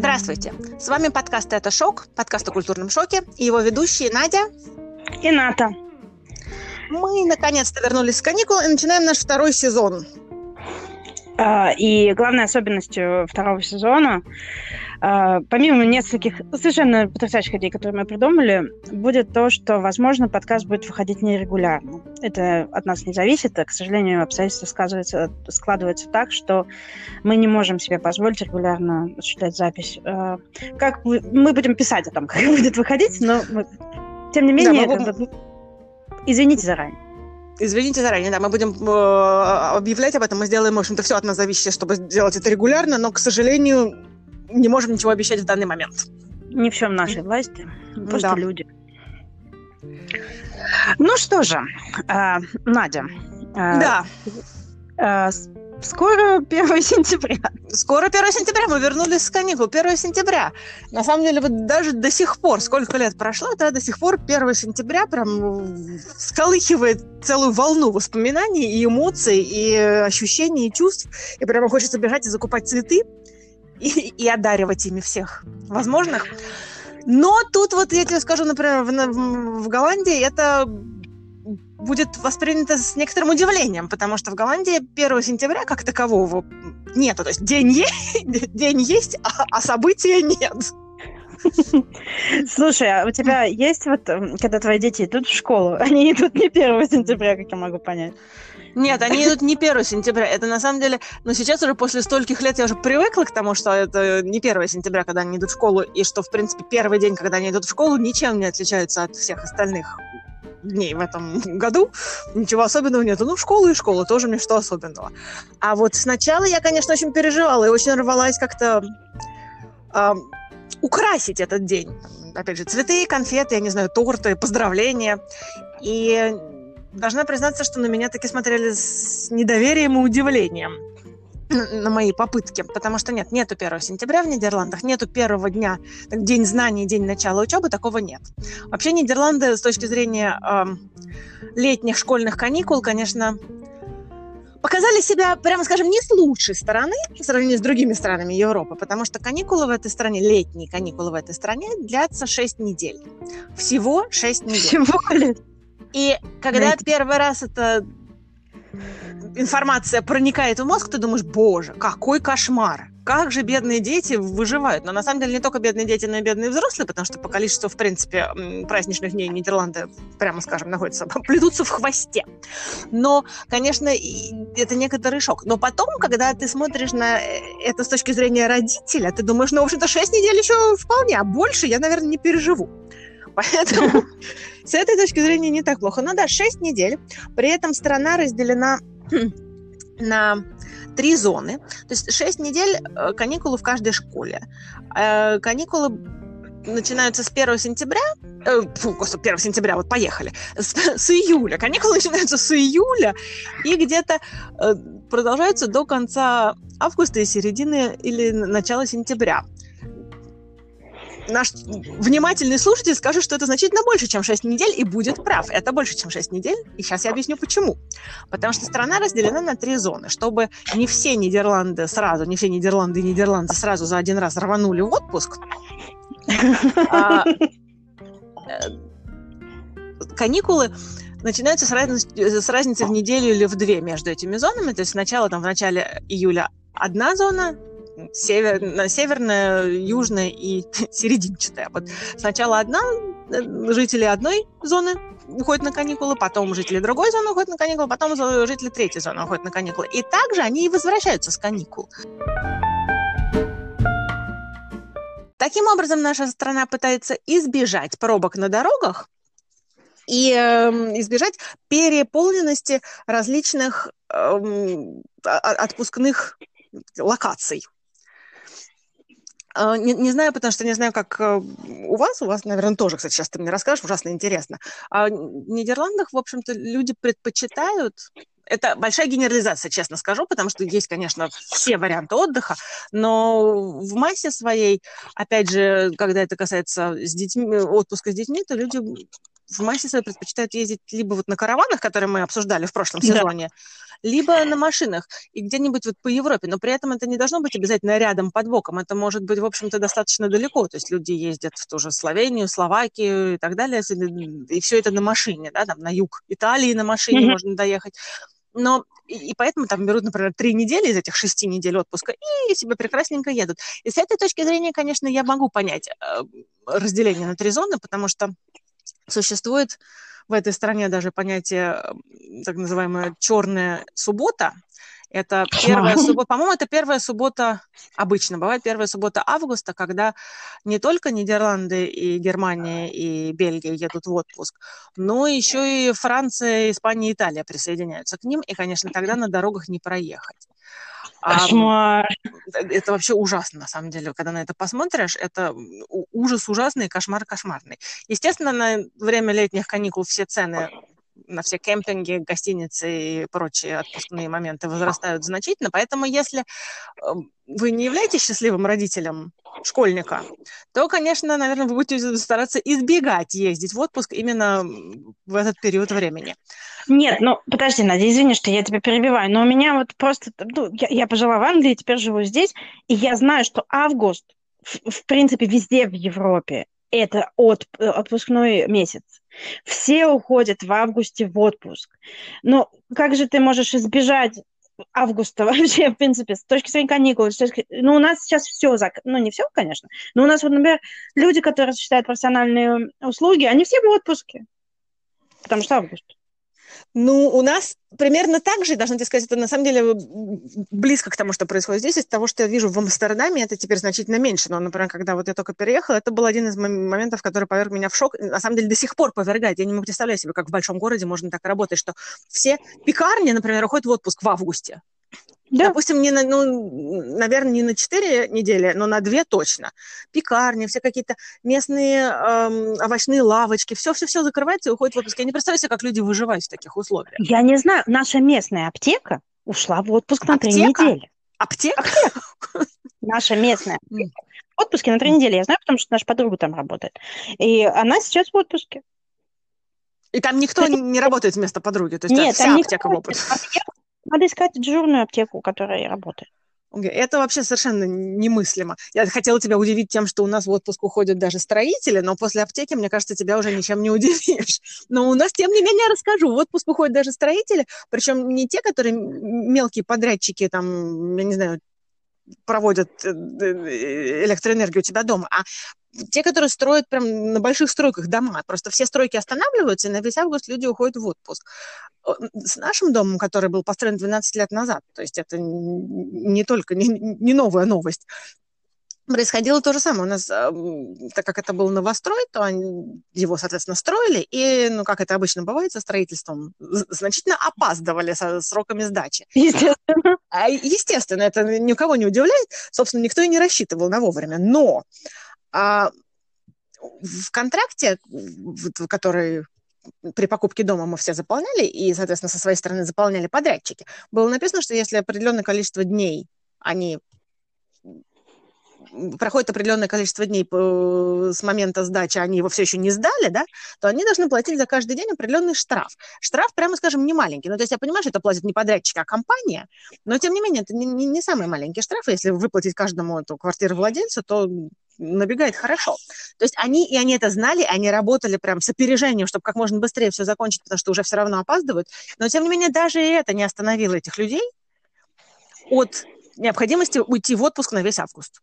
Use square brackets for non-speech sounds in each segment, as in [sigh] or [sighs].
Здравствуйте! С вами подкаст «Это шок», подкаст о культурном шоке, и его ведущие Надя и Ната. Мы наконец-то вернулись с каникул и начинаем наш второй сезон. А, и главной особенностью второго сезона помимо нескольких совершенно потрясающих идей, которые мы придумали, будет то, что, возможно, подкаст будет выходить нерегулярно. Это от нас не зависит, а, к сожалению, обстоятельства складываются, складываются так, что мы не можем себе позволить регулярно осуществлять запись. А, как мы будем писать о том, [laughs] как будет выходить, но мы, тем не менее, да, это... извините заранее. Извините заранее, да, мы будем э, объявлять об этом, мы сделаем, в общем-то, все от нас зависящее, чтобы сделать это регулярно, но, к сожалению, не можем ничего обещать в данный момент. Не все в нашей власти, просто да. люди. Ну что же, э, Надя. Э, да. Э, скоро 1 [laughs] сентября. Скоро 1 сентября. Мы вернулись с каникул. 1 сентября. На самом деле, вот даже до сих пор, сколько лет прошло, да, до сих пор 1 сентября прям сколыхивает целую волну воспоминаний и эмоций, и ощущений, и чувств. И прямо хочется бежать и закупать цветы и, и одаривать ими всех возможных. Но тут вот я тебе скажу, например, в, в Голландии это будет воспринято с некоторым удивлением, потому что в Голландии 1 сентября как такового нету. То есть день, е- [laughs] день есть, а, а события нет. [laughs] Слушай, а у тебя есть вот, когда твои дети идут в школу, [laughs] они идут не 1 сентября, как я могу понять? Нет, они идут не 1 сентября. Это на самом деле... Но сейчас уже после стольких лет я уже привыкла к тому, что это не 1 сентября, когда они идут в школу, и что, в принципе, первый день, когда они идут в школу, ничем не отличается от всех остальных дней в этом году. Ничего особенного нету. Ну, школа и школа, тоже мне что особенного. А вот сначала я, конечно, очень переживала и очень рвалась как-то э, украсить этот день. Опять же, цветы, конфеты, я не знаю, торты, поздравления. И должна признаться, что на меня таки смотрели с недоверием и удивлением на мои попытки, потому что нет, нету 1 сентября в Нидерландах, нету первого дня, день знаний, день начала учебы, такого нет. Вообще Нидерланды с точки зрения э, летних школьных каникул, конечно, показали себя, прямо скажем, не с лучшей стороны по сравнению с другими странами Европы, потому что каникулы в этой стране, летние каникулы в этой стране длятся 6 недель. Всего 6 недель. Всего лет. И когда Знаете... первый раз эта информация проникает в мозг, ты думаешь, боже, какой кошмар. Как же бедные дети выживают? Но на самом деле не только бедные дети, но и бедные взрослые, потому что по количеству, в принципе, праздничных дней Нидерланды, прямо скажем, находятся, [laughs] плетутся в хвосте. Но, конечно, это некоторый шок. Но потом, когда ты смотришь на э, это с точки зрения родителя, ты думаешь, ну, в общем-то, 6 недель еще вполне, а больше я, наверное, не переживу. [laughs] Поэтому с этой точки зрения не так плохо. Ну да, 6 недель. При этом страна разделена [clears throat] на три зоны. То есть 6 недель э, каникулы в каждой школе. Э, каникулы начинаются с 1 сентября, э, фу, господи, 1 сентября, вот поехали, с, [laughs] с июля. Каникулы [laughs] начинаются с июля и где-то э, продолжаются до конца августа и середины или начала сентября наш внимательный слушатель скажет, что это значительно больше, чем 6 недель, и будет прав. Это больше, чем 6 недель, и сейчас я объясню, почему. Потому что страна разделена на три зоны, чтобы не все Нидерланды сразу, не все Нидерланды и Нидерланды сразу за один раз рванули в отпуск. А, э, каникулы начинаются с, разницы, с разницы в неделю или в две между этими зонами. То есть сначала, там, в начале июля одна зона, север, северная, южная и [laughs] серединчатая. Вот сначала одна, э, жители одной зоны уходят на каникулы, потом жители другой зоны уходят на каникулы, потом жители третьей зоны уходят на каникулы. И также они и возвращаются с каникул. Таким образом, наша страна пытается избежать пробок на дорогах и э, избежать переполненности различных э, отпускных локаций. А, не, не знаю, потому что не знаю, как э, у вас. У вас, наверное, тоже, кстати, сейчас ты мне расскажешь, ужасно интересно. А в Нидерландах, в общем-то, люди предпочитают это большая генерализация, честно скажу, потому что есть, конечно, все варианты отдыха, но в массе своей, опять же, когда это касается с детьми, отпуска с детьми, то люди в массе своей предпочитают ездить либо вот на караванах, которые мы обсуждали в прошлом сезоне, да. либо на машинах и где-нибудь вот по Европе. Но при этом это не должно быть обязательно рядом под боком. Это может быть, в общем-то, достаточно далеко. То есть люди ездят в ту же Словению, Словакию и так далее, и все это на машине, да, там на юг Италии на машине mm-hmm. можно доехать. Но и, и поэтому там берут, например, три недели из этих шести недель отпуска и себе прекрасненько едут. И с этой точки зрения, конечно, я могу понять э, разделение на три зоны, потому что существует в этой стране даже понятие так называемая черная суббота, это первая суббота, по-моему, это первая суббота, обычно. Бывает первая суббота августа, когда не только Нидерланды и Германия и Бельгия едут в отпуск, но еще и Франция, Испания и Италия присоединяются к ним, и, конечно, тогда на дорогах не проехать. Кошмар. А, это вообще ужасно, на самом деле, когда на это посмотришь. Это ужас ужасный, кошмар кошмарный. Естественно, на время летних каникул все цены на все кемпинги, гостиницы и прочие отпускные моменты возрастают значительно. Поэтому если эм, вы не являетесь счастливым родителем школьника, то, конечно, наверное, вы будете стараться избегать ездить в отпуск именно в этот период времени. Нет, ну подожди, Надя, извини, что я тебя перебиваю, но у меня вот просто, ну, я, я пожила в Англии, теперь живу здесь, и я знаю, что август, в, в принципе, везде в Европе, это от, э, отпускной месяц. Все уходят в августе в отпуск. Но как же ты можешь избежать августа [laughs] вообще, в принципе, с точки зрения каникул? Ну, у нас сейчас все, зак... ну, не все, конечно, но у нас, вот, например, люди, которые осуществляют профессиональные услуги, они все в отпуске, потому что август. Ну, у нас примерно так же, должна тебе сказать, это на самом деле близко к тому, что происходит здесь. Из того, что я вижу в Амстердаме, это теперь значительно меньше. Но, например, когда вот я только переехала, это был один из моментов, который поверг меня в шок. На самом деле до сих пор повергает. Я не могу представлять себе, как в большом городе можно так работать, что все пекарни, например, уходят в отпуск в августе. Да. Допустим, не на, ну, наверное, не на 4 недели, но на 2 точно. Пекарни, все какие-то местные эм, овощные лавочки, все-все-все закрывается и уходит в отпуск. Я не представляю себе, как люди выживают в таких условиях. Я не знаю, наша местная аптека ушла в отпуск на три недели. Аптека? Аптека. Наша местная аптека. В отпуске на три недели. Я знаю, потому что наша подруга там работает. И она сейчас в отпуске. И там никто не работает вместо подруги? То есть Нет, вся аптека в отпуске? Надо искать дежурную аптеку, которая работает. Это вообще совершенно немыслимо. Я хотела тебя удивить тем, что у нас в отпуск уходят даже строители, но после аптеки, мне кажется, тебя уже ничем не удивишь. Но у нас, тем не менее, расскажу. В отпуск уходят даже строители, причем не те, которые мелкие подрядчики, там, я не знаю, проводят э, э, электроэнергию у тебя дома, а те, которые строят прям на больших стройках дома. Просто все стройки останавливаются, и на весь август люди уходят в отпуск. С нашим домом, который был построен 12 лет назад, то есть это не только, не, не новая новость, происходило то же самое. У нас, так как это был новострой, то они его, соответственно, строили, и, ну, как это обычно бывает со строительством, значительно опаздывали со сроками сдачи. Естественно. А, естественно, это никого не удивляет. Собственно, никто и не рассчитывал на вовремя. Но а в контракте, который при покупке дома мы все заполняли, и, соответственно, со своей стороны заполняли подрядчики, было написано, что если определенное количество дней они проходит определенное количество дней с момента сдачи, они его все еще не сдали, да, то они должны платить за каждый день определенный штраф. Штраф, прямо скажем, не маленький. Ну, то есть я понимаю, что это платит не подрядчик, а компания, но, тем не менее, это не, не, не самый маленький штраф. Если выплатить каждому эту квартиру владельцу, то набегает хорошо. То есть они, и они это знали, они работали прям с опережением, чтобы как можно быстрее все закончить, потому что уже все равно опаздывают. Но, тем не менее, даже и это не остановило этих людей от необходимости уйти в отпуск на весь август.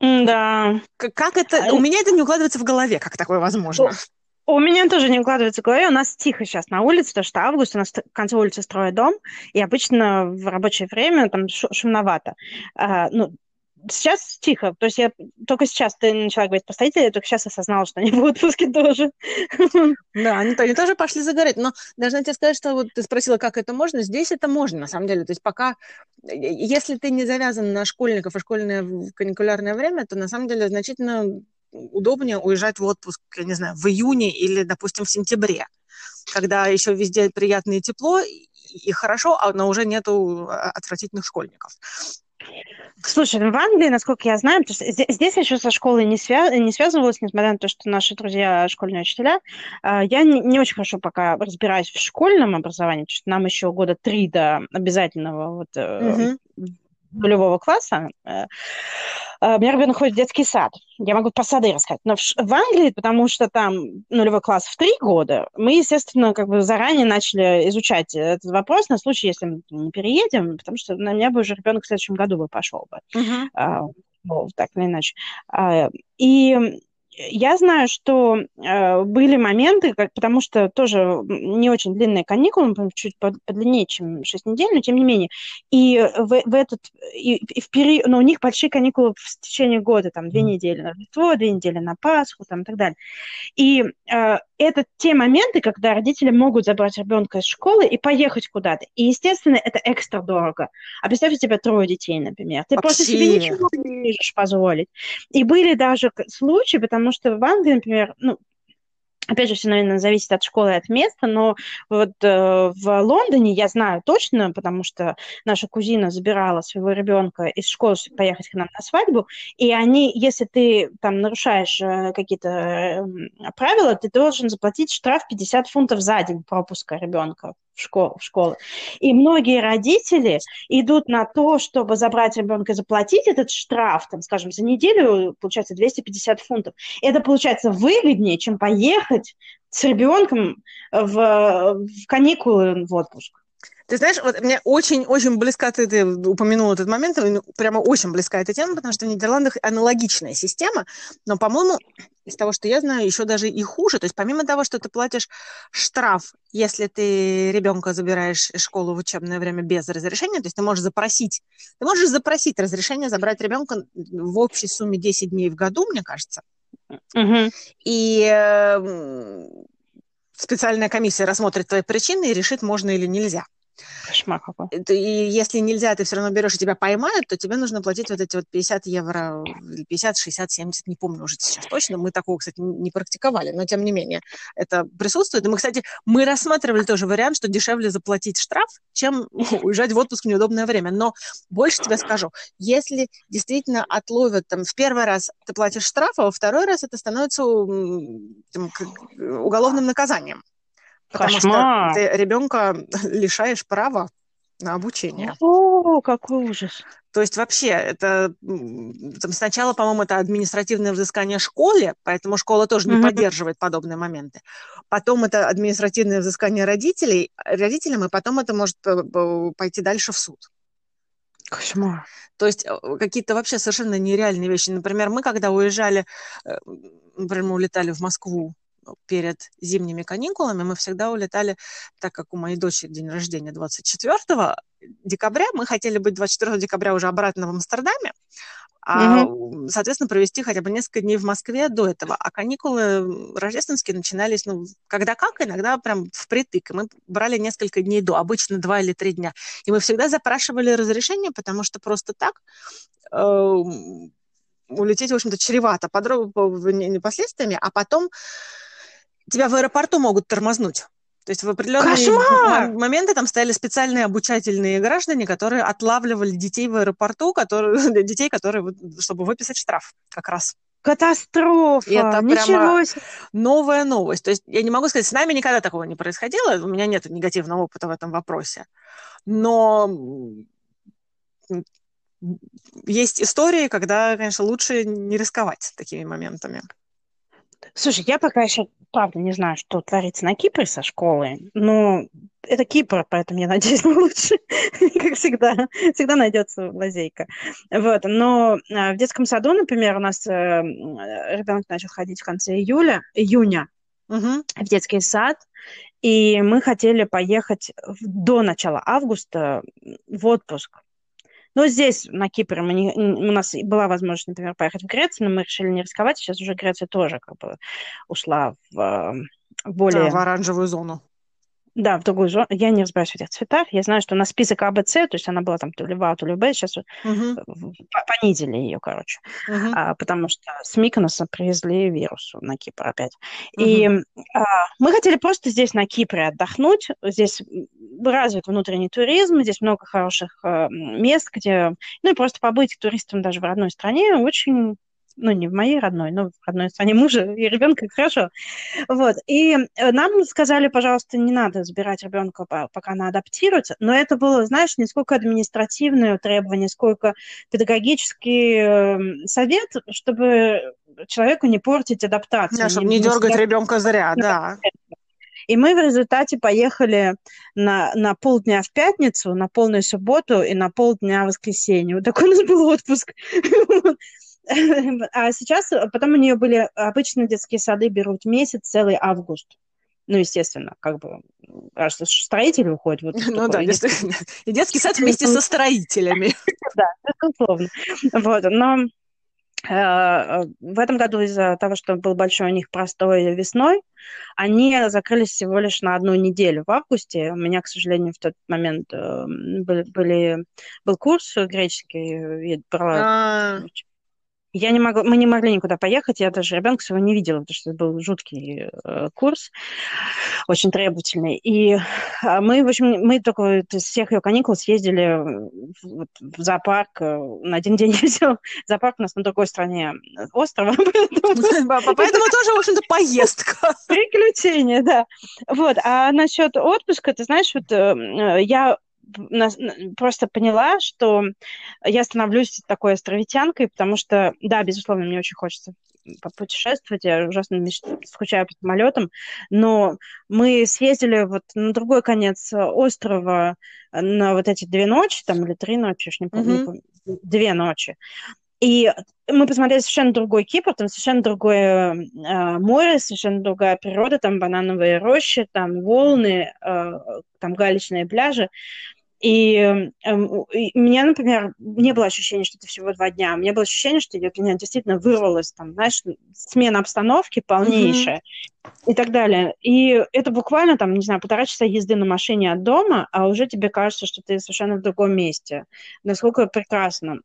Да. Как это? А У меня это не укладывается в голове, как такое возможно. У меня тоже не укладывается в голове. У нас тихо сейчас на улице, потому что август, у нас в конце улицы строят дом, и обычно в рабочее время там шумновато. А, ну, сейчас тихо. То есть я только сейчас ты начала говорить про строителей, я только сейчас осознала, что они в отпуске тоже. Да, они, они тоже пошли загорать. Но должна тебе сказать, что вот ты спросила, как это можно. Здесь это можно, на самом деле. То есть пока, если ты не завязан на школьников и школьное каникулярное время, то на самом деле значительно удобнее уезжать в отпуск, я не знаю, в июне или, допустим, в сентябре, когда еще везде приятно и тепло, и хорошо, а но уже нету а, отвратительных школьников. Слушай, ну, в Англии, насколько я знаю, потому что здесь, я еще со школой не, свя... не связывалась, несмотря на то, что наши друзья школьные учителя. А, я не, не очень хорошо пока разбираюсь в школьном образовании, потому что нам еще года три до обязательного вот, mm-hmm нулевого класса, э, э, у меня ребенок ходит в детский сад. Я могу про сады рассказать. Но в, в Англии, потому что там нулевой класс в три года, мы, естественно, как бы заранее начали изучать этот вопрос на случай, если мы не переедем, потому что на меня бы уже ребенок в следующем году бы пошел бы. Uh-huh. А, ну, так или иначе. А, и я знаю, что э, были моменты, как, потому что тоже не очень длинные каникулы, чуть подлиннее, чем 6 недель, но тем не менее. И в, в этот, и, и в период, но у них большие каникулы в течение года, там, две недели на Рождество, две недели на Пасху, там, и так далее. И э, это те моменты, когда родители могут забрать ребенка из школы и поехать куда-то. И, естественно, это экстра дорого. А представь, у тебя трое детей, например. Ты Вообще. просто себе ничего не можешь позволить. И были даже случаи, потому что в Англии, например, ну, Опять же, все, наверное, зависит от школы и от места, но вот э, в Лондоне я знаю точно, потому что наша кузина забирала своего ребенка из школы поехать к нам на свадьбу, и они, если ты там нарушаешь э, какие-то э, правила, ты должен заплатить штраф 50 фунтов за день пропуска ребенка в школу, в школу. И многие родители идут на то, чтобы забрать ребенка и заплатить этот штраф, там, скажем, за неделю, получается, 250 фунтов. Это получается выгоднее, чем поехать с ребенком в, в каникулы в отпуск. Ты знаешь, вот мне очень-очень близка, ты, ты упомянула этот момент, прямо очень близка эта тема, потому что в Нидерландах аналогичная система, но, по-моему, из того, что я знаю, еще даже и хуже. То есть помимо того, что ты платишь штраф, если ты ребенка забираешь из школы в учебное время без разрешения, то есть ты можешь запросить, ты можешь запросить разрешение забрать ребенка в общей сумме 10 дней в году, мне кажется. Угу. И э, специальная комиссия рассмотрит твои причины и решит, можно или нельзя. Кошмар какой. И если нельзя, ты все равно берешь, и тебя поймают, то тебе нужно платить вот эти вот 50 евро, 50, 60, 70, не помню уже сейчас точно. Мы такого, кстати, не практиковали, но тем не менее это присутствует. И мы, кстати, мы рассматривали тоже вариант, что дешевле заплатить штраф, чем [laughs] уезжать в отпуск в неудобное время. Но больше тебе скажу, если действительно отловят там в первый раз ты платишь штраф, а во второй раз это становится там, уголовным наказанием. Потому Кошмар. что ты ребенка [laughs] лишаешь права на обучение. О, какой ужас. То есть вообще это там, сначала, по-моему, это административное взыскание школе, поэтому школа тоже не mm-hmm. поддерживает подобные моменты. Потом это административное взыскание родителей, родителям, и потом это может пойти дальше в суд. Кошмар. То есть э, какие-то вообще совершенно нереальные вещи. Например, мы когда уезжали, э, например, мы улетали в Москву перед зимними каникулами мы всегда улетали, так как у моей дочери день рождения 24 декабря, мы хотели быть 24 декабря уже обратно в Амстердаме, а, mm-hmm. соответственно, провести хотя бы несколько дней в Москве до этого. А каникулы рождественские начинались, ну, когда как, иногда прям впритык. И мы брали несколько дней до, обычно два или три дня. И мы всегда запрашивали разрешение, потому что просто так э, улететь, в общем-то, чревато подробно последствиями, а потом тебя в аэропорту могут тормознуть. То есть в определенные Кошмар! моменты там стояли специальные обучательные граждане, которые отлавливали детей в аэропорту, которые, [laughs] детей, которые, чтобы выписать штраф как раз. Катастрофа! Это Ничего себе! новая новость. То есть я не могу сказать, с нами никогда такого не происходило, у меня нет негативного опыта в этом вопросе. Но есть истории, когда, конечно, лучше не рисковать такими моментами. Слушай, я пока еще, правда, не знаю, что творится на Кипре со школой, но это Кипр, поэтому я надеюсь на [laughs] лучше, как всегда. Всегда найдется лазейка. Вот. Но а, в детском саду, например, у нас э, ребенок начал ходить в конце июля, июня угу. в детский сад, и мы хотели поехать до начала августа в отпуск. Но здесь, на Кипре, мы не, у нас была возможность, например, поехать в Грецию, но мы решили не рисковать. Сейчас уже Греция тоже как бы ушла в, в более... Да, в оранжевую зону. Да, в другую зону. Я не разбираюсь в этих цветах. Я знаю, что на список АБЦ, то есть она была там то ли В, а, то ли Б, сейчас угу. понизили ее, короче. Угу. А, потому что с Миконоса привезли вирус на Кипр опять. Угу. И а, мы хотели просто здесь на Кипре отдохнуть. Здесь развит внутренний туризм, здесь много хороших э, мест, где, ну и просто побыть туристом даже в родной стране очень ну, не в моей родной, но в родной стране мужа и ребенка, хорошо. Вот. И э, нам сказали, пожалуйста, не надо забирать ребенка, пока она адаптируется. Но это было, знаешь, не сколько административное требование, сколько педагогический эм, совет, чтобы человеку не портить адаптацию. Да, чтобы не, не дергать ребенка зря, да. И мы в результате поехали на, на полдня в пятницу, на полную субботу и на полдня в воскресенье. Вот такой у нас был отпуск. [laughs] [laughs] А сейчас, э, потом у нее были, обычно детские сады берут месяц, целый август. Ну, естественно, как бы, аж строитель уходит. Вот ну да, действительно. [laughs] И детский сад вместе со строителями. [laughs] Да, безусловно. Вот, но э, в этом году из-за того, что был большой у них простой весной, они закрылись всего лишь на одну неделю в августе. У меня, к сожалению, в тот момент э, были, были, был курс греческий, я брала а. Я не могла, мы не могли никуда поехать, я даже ребенка своего не видела, потому что это был жуткий э, курс, очень требовательный. И э, мы, в общем, мы только из всех ее каникул съездили в, в зоопарк э, на один день. [laughs] Все. Зоопарк у нас на другой стороне острова. [laughs] Поэтому тоже, в общем-то, поездка. [laughs] Приключения, да. Вот. А насчет отпуска, ты знаешь, вот э, я просто поняла, что я становлюсь такой островитянкой, потому что, да, безусловно, мне очень хочется попутешествовать, я ужасно меч... скучаю по самолетам, но мы съездили вот на другой конец острова на вот эти две ночи, там, или три ночи, я не помню, mm-hmm. две ночи. И мы посмотрели совершенно другой Кипр, там совершенно другое э, море, совершенно другая природа, там банановые рощи, там волны, э, там галечные пляжи. И, э, и меня, например, не было ощущения, что это всего два дня. У меня было ощущение, что я, меня действительно вырвалась, там, знаешь, смена обстановки полнейшая mm-hmm. и так далее. И это буквально, там, не знаю, полтора часа езды на машине от дома, а уже тебе кажется, что ты совершенно в другом месте. Насколько прекрасно.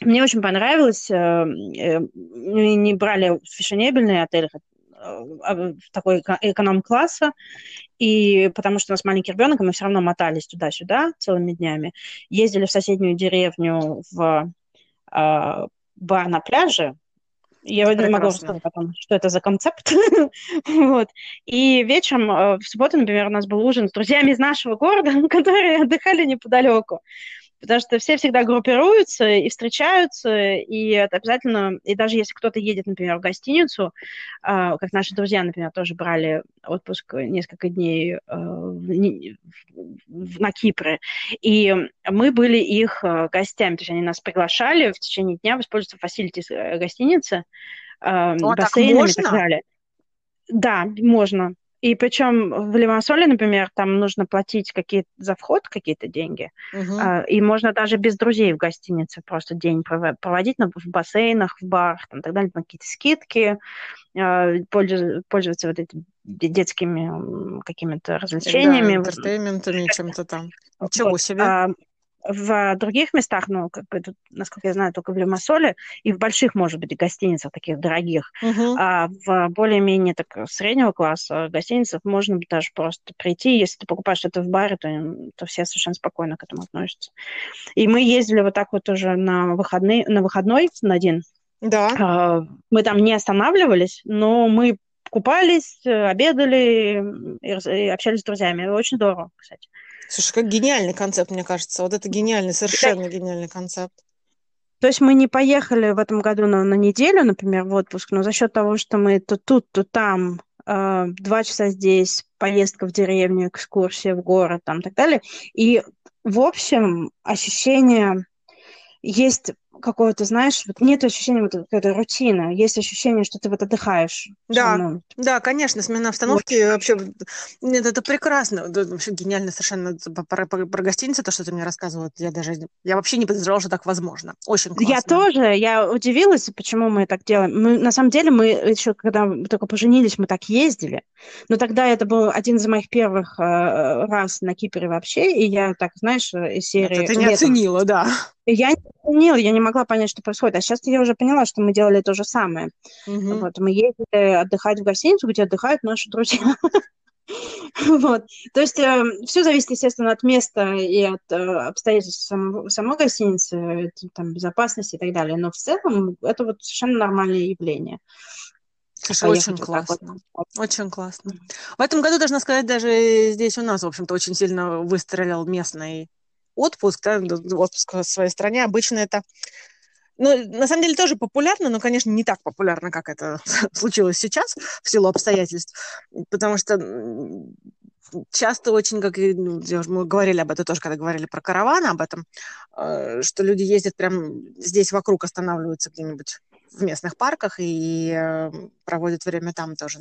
Мне очень понравилось. Э, э, мы не брали фешенебельный отель, а, такой эконом-класса, и потому что у нас маленький ребенок, и мы все равно мотались туда-сюда целыми днями, ездили в соседнюю деревню в э, бар на пляже, я Прекрасно. не могу рассказать потом, что это за концепт. [laughs] вот. И вечером, э, в субботу, например, у нас был ужин с друзьями из нашего города, [laughs] которые отдыхали неподалеку потому что все всегда группируются и встречаются, и это обязательно, и даже если кто-то едет, например, в гостиницу, а, как наши друзья, например, тоже брали отпуск несколько дней а, на Кипре, и мы были их а, гостями, то есть они нас приглашали в течение дня воспользоваться facility э, гостиницы, О, бассейнами так и так далее. Да, можно. И причем в Лимассоле, например, там нужно платить какие за вход какие-то деньги. Uh-huh. И можно даже без друзей в гостинице просто день проводить в бассейнах, в барах, там, так далее, какие-то скидки, а, пользоваться вот этими детскими какими-то развлечениями. Да, entertainment ами, чем-то там. Ничего вот. себе. В других местах, ну, как бы, тут, насколько я знаю, только в Лимассоле, и в больших, может быть, гостиницах таких дорогих, uh-huh. а в более-менее так среднего класса гостиницах можно даже просто прийти, если ты покупаешь это в баре, то, то все совершенно спокойно к этому относятся. И мы ездили вот так вот уже на, выходные, на выходной на один. Да. А, мы там не останавливались, но мы купались, обедали и общались с друзьями. Очень здорово, кстати. Слушай, как гениальный концепт, мне кажется. Вот это гениальный, совершенно да. гениальный концепт. То есть мы не поехали в этом году на, на неделю, например, в отпуск, но за счет того, что мы то тут, то там, э, два часа здесь, поездка в деревню, экскурсия в город, там, так далее. И, в общем, ощущение есть какого-то, знаешь, вот нет ощущения вот этой рутины, есть ощущение, что ты вот отдыхаешь. Да, да, конечно, смена обстановки вот. вообще, нет, это прекрасно, это вообще гениально совершенно про, про, про гостиницу, то, что ты мне рассказывала, я даже, я вообще не подозревала, что так возможно, очень классно. Я тоже, я удивилась, почему мы так делаем. Мы, на самом деле, мы еще, когда мы только поженились, мы так ездили, но тогда это был один из моих первых э, раз на Кипре вообще, и я так, знаешь, из серии... Это ты не летом, оценила, да. Я не поняла, я не могла понять, что происходит. А сейчас я уже поняла, что мы делали то же самое. Угу. Вот, мы ездили отдыхать в гостиницу, где отдыхают наши друзья. [laughs] Вот. То есть э, все зависит, естественно, от места и от э, обстоятельств самого, самой гостиницы, там, безопасности и так далее. Но в целом это вот совершенно нормальное явление. Слушай, очень классно. Вот. Очень классно. В этом году, должна сказать, даже здесь у нас, в общем-то, очень сильно выстрелил местный отпуск, да, отпуск в своей стране. Обычно это ну, на самом деле тоже популярно, но, конечно, не так популярно, как это [laughs] случилось сейчас в силу обстоятельств, потому что часто очень, как ну, мы говорили об этом тоже, когда говорили про караваны, об этом, э, что люди ездят прям здесь вокруг, останавливаются где-нибудь в местных парках и э, проводят время там тоже,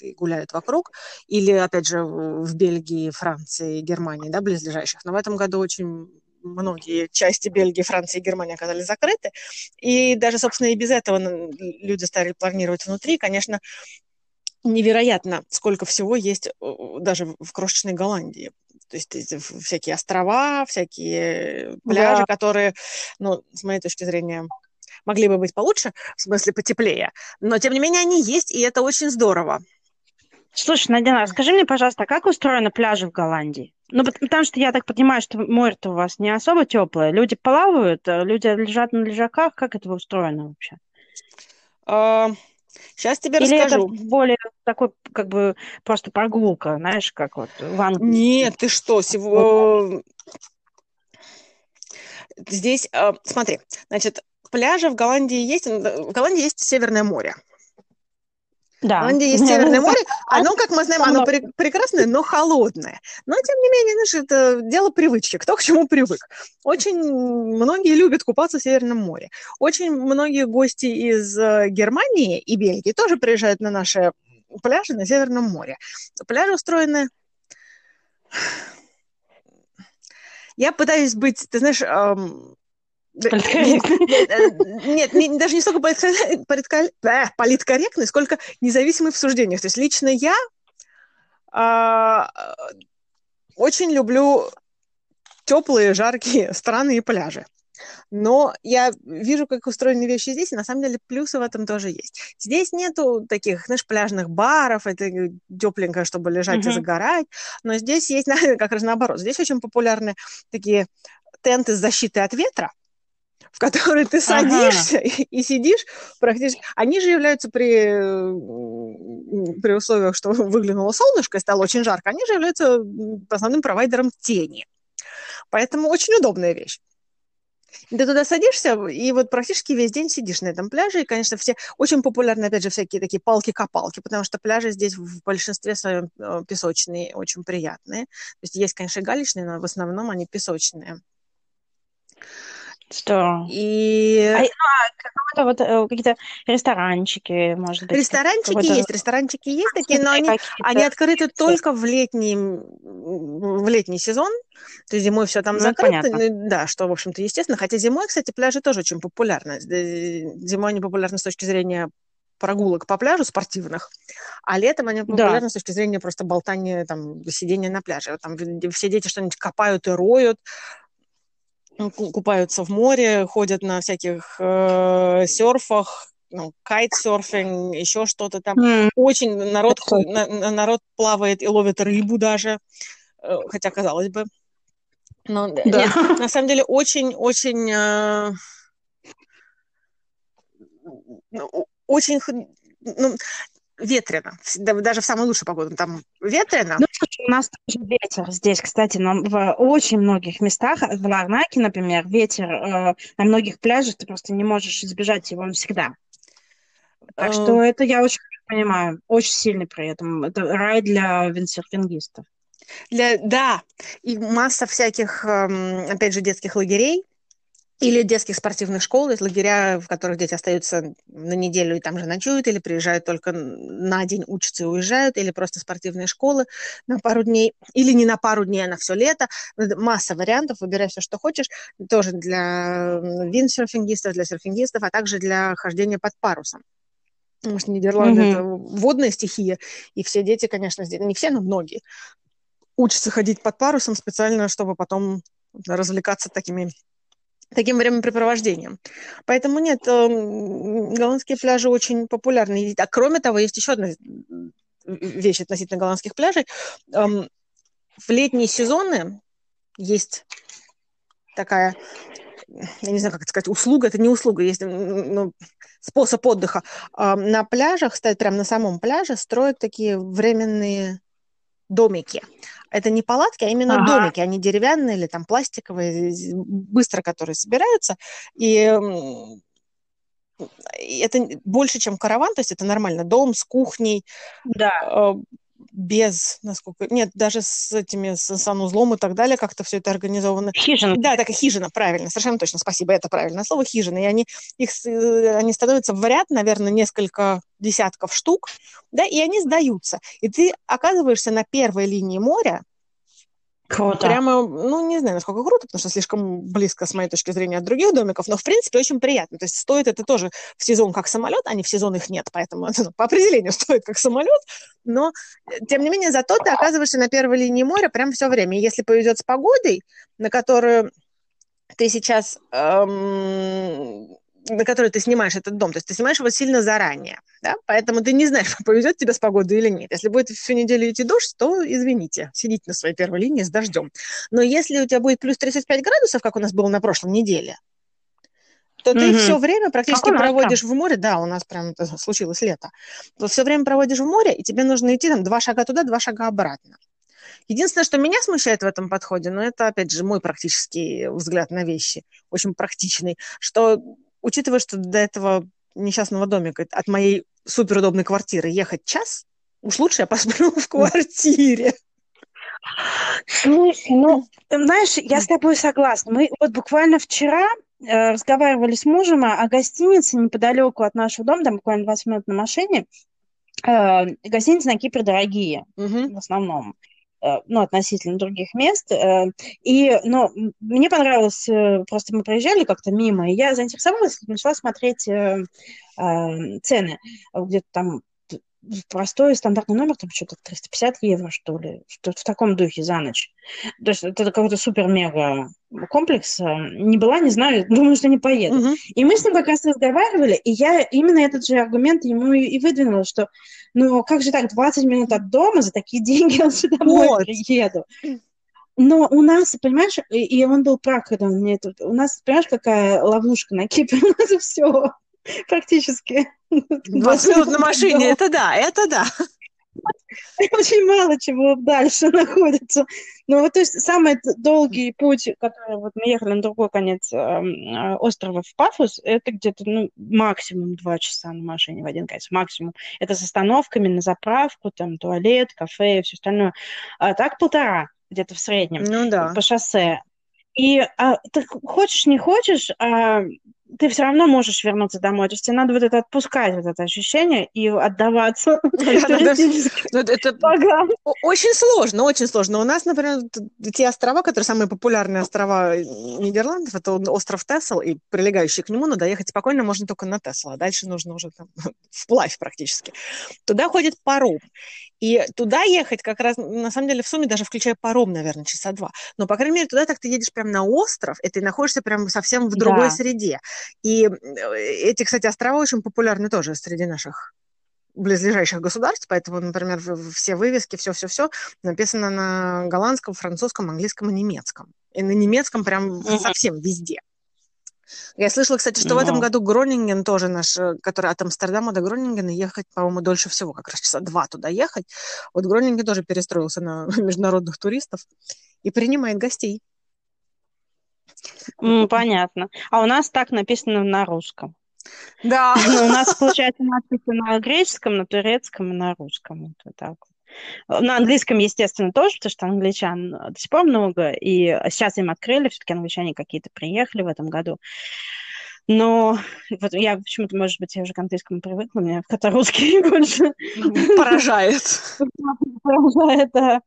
и гуляют вокруг. Или, опять же, в Бельгии, Франции, Германии, да, близлежащих. Но в этом году очень многие части Бельгии, Франции и Германии оказались закрыты. И даже, собственно, и без этого люди стали планировать внутри. Конечно, невероятно, сколько всего есть даже в крошечной Голландии. То есть всякие острова, всякие пляжи, да. которые, ну, с моей точки зрения, могли бы быть получше, в смысле потеплее. Но, тем не менее, они есть, и это очень здорово. Слушай, Надина, скажи мне, пожалуйста, как устроены пляжи в Голландии? Ну, потому что я так понимаю, что море-то у вас не особо теплое. Люди плавают, а люди лежат на лежаках. Как это устроено вообще? А, сейчас тебе Или расскажу. это более такой, как бы, просто прогулка, знаешь, как вот в Англии? Нет, ты что, сего... Здесь, а, смотри, значит, пляжи в Голландии есть, в Голландии есть Северное море. Да. В Голландии есть [laughs] Северное море. [laughs] Оно, как мы знаем, оно пр- прекрасное, но холодное. Но, тем не менее, знаешь, это дело привычки. Кто к чему привык. Очень многие любят купаться в Северном море. Очень многие гости из э, Германии и Бельгии тоже приезжают на наши пляжи на Северном море. Пляжи устроены [sighs] я пытаюсь быть, ты знаешь, эм, [laughs] нет, нет, даже не столько политкорректный, сколько независимый в суждениях. То есть лично я а, очень люблю теплые, жаркие [laughs] страны и пляжи. Но я вижу, как устроены вещи здесь, и на самом деле плюсы в этом тоже есть. Здесь нету таких, знаешь, пляжных баров, это тепленько, чтобы лежать uh-huh. и загорать, но здесь есть [laughs] как раз наоборот. Здесь очень популярны такие тенты с защитой от ветра, в который ты садишься ага. [laughs] и, и сидишь практически. Они же являются при, при условиях, что выглянуло солнышко и стало очень жарко, они же являются основным провайдером тени. Поэтому очень удобная вещь. Ты туда садишься, и вот практически весь день сидишь на этом пляже. И, конечно, все очень популярны, опять же, всякие такие палки-копалки, потому что пляжи здесь в большинстве своем э, песочные, очень приятные. То есть есть, конечно, галечные, но в основном они песочные. Что? И... А, ну, а вот э, какие-то ресторанчики, может быть? Ресторанчики есть, ресторанчики есть такие, но они, они открыты только в летний, в летний сезон, то есть зимой все там ну, закрыто, понятно. да, что, в общем-то, естественно. Хотя зимой, кстати, пляжи тоже очень популярны. Зимой они популярны с точки зрения прогулок по пляжу спортивных, а летом они популярны да. с точки зрения просто болтания, там, сидения на пляже. Вот там все дети что-нибудь копают и роют, купаются в море, ходят на всяких э, серфах, ну, кайтсерфинг, еще что-то там. Mm. Очень народ, на, народ плавает и ловит рыбу даже, э, хотя казалось бы. Но да. нет, на самом деле очень-очень э, ну, очень ну, ветрено, даже в самую лучшую погоду, там ветрено. Ну, у нас тоже ветер здесь, кстати, но в очень многих местах, в Ларнаке, например, ветер э, на многих пляжах, ты просто не можешь избежать его всегда. Так что э. это я очень понимаю, очень сильный при этом. Это рай для виндсерфингистов. Для, да, и масса всяких, эм, опять же, детских лагерей, или детских спортивных школ, есть лагеря, в которых дети остаются на неделю и там же ночуют, или приезжают только на день, учатся и уезжают, или просто спортивные школы на пару дней, или не на пару дней, а на все лето. Масса вариантов, выбирай все, что хочешь, тоже для виндсерфингистов, для серфингистов, а также для хождения под парусом. Потому что Нидерланды mm-hmm. это водная стихия, и все дети, конечно, не все, но многие, учатся ходить под парусом специально, чтобы потом развлекаться такими таким времяпрепровождением. Поэтому нет, эм, голландские пляжи очень популярны. А кроме того, есть еще одна вещь относительно голландских пляжей. Эм, в летние сезоны есть такая, я не знаю, как это сказать, услуга, это не услуга, есть ну, способ отдыха. Эм, на пляжах, стоят прямо на самом пляже, строят такие временные домики. Это не палатки, а именно ага. домики. Они деревянные или там пластиковые, быстро которые собираются. И это больше, чем караван, то есть это нормально. Дом с кухней, да. Без, насколько... Нет, даже с этими, с санузлом и так далее, как-то все это организовано. Хижина. Да, так и хижина, правильно, совершенно точно, спасибо, это правильное слово, хижина. И они, их, э, они становятся в ряд, наверное, несколько десятков штук, да, и они сдаются. И ты оказываешься на первой линии моря, Круто. Прямо, ну, не знаю, насколько круто, потому что слишком близко, с моей точки зрения, от других домиков, но, в принципе, очень приятно. То есть стоит это тоже в сезон как самолет, а не в сезон их нет, поэтому это, [laughs] ну, по определению стоит как самолет, но, тем не менее, зато ты оказываешься на первой линии моря прям все время. И если повезет с погодой, на которую ты сейчас эм, на который ты снимаешь этот дом. То есть ты снимаешь его сильно заранее, да? поэтому ты не знаешь, [laughs] повезет тебе с погодой или нет. Если будет всю неделю идти дождь, то извините, сидите на своей первой линии с дождем. Но если у тебя будет плюс 35 градусов, как у нас было на прошлой неделе, то mm-hmm. ты все время практически проводишь в море, да, у нас прям это случилось лето, то все время проводишь в море, и тебе нужно идти там два шага туда, два шага обратно. Единственное, что меня смущает в этом подходе, но это, опять же, мой практический взгляд на вещи, очень практичный, что учитывая, что до этого несчастного домика от моей суперудобной квартиры ехать час, уж лучше я посплю в квартире. Слушай, ну, знаешь, я с тобой согласна. Мы вот буквально вчера э, разговаривали с мужем о гостинице неподалеку от нашего дома, там буквально 20 минут на машине. Э, гостиницы на Кипре дорогие, угу. в основном. Э, ну, относительно других мест. Э, и, но мне понравилось, э, просто мы проезжали как-то мимо, и я заинтересовалась, начала смотреть цены. Где-то там простой стандартный номер, там что-то 350 евро, что ли, что в таком духе за ночь. То есть это какой-то супер-мега комплекс. Не была, не знаю, [laughs] думаю, что не поеду. Угу. И мы с ним как раз разговаривали, и я именно этот же аргумент ему и выдвинула, что ну как же так, 20 минут от дома за такие [laughs] деньги я сюда вот. приеду. Но у нас, понимаешь, и он был прав, когда он мне это... У нас, понимаешь, какая ловушка на Кипре? [laughs] У нас все практически. 20 минут на машине, это да, это да. Очень мало чего дальше [laughs] находится. Ну вот, то есть, самый долгий путь, который вот мы ехали на другой конец э, острова в Пафос, это где-то, ну, максимум два часа на машине в один конец, максимум. Это с остановками на заправку, там, туалет, кафе и все остальное. А так полтора где-то в среднем ну, да. по шоссе. И а, ты хочешь, не хочешь, а, ты все равно можешь вернуться домой. То есть тебе надо вот это отпускать, вот это ощущение, и отдаваться. [laughs] Ну, это очень сложно, очень сложно. У нас, например, те острова, которые самые популярные острова Нидерландов, это остров Тесл и прилегающий к нему, но доехать спокойно можно только на Тесл, а дальше нужно уже там [laughs] вплавь практически. Туда ходит паром. И туда ехать как раз, на самом деле, в сумме, даже включая паром, наверное, часа два. Но, по крайней мере, туда так ты едешь прямо на остров, и ты находишься прямо совсем в другой да. среде. И э, эти, кстати, острова очень популярны тоже среди наших близлежащих государств, поэтому, например, все вывески, все-все-все написано на голландском, французском, английском и немецком. И на немецком прям mm-hmm. совсем везде. Я слышала, кстати, что Но... в этом году Гронинген тоже наш, э, который от Амстердама до Гронингена ехать, по-моему, дольше всего, как раз часа два туда ехать. Вот Гронинген тоже перестроился на [laughs] международных туристов и принимает гостей. Mm, понятно. А у нас так написано на русском. Да. Ну, у нас, [laughs] получается, надписи на греческом, на турецком и на русском. Вот так На английском, естественно, тоже, потому что англичан до сих пор много, и сейчас им открыли, все-таки англичане какие-то приехали в этом году. Но вот я почему-то, может быть, я уже к английскому привыкла, меня как-то русский [laughs] больше... Поражает. Поражает, да.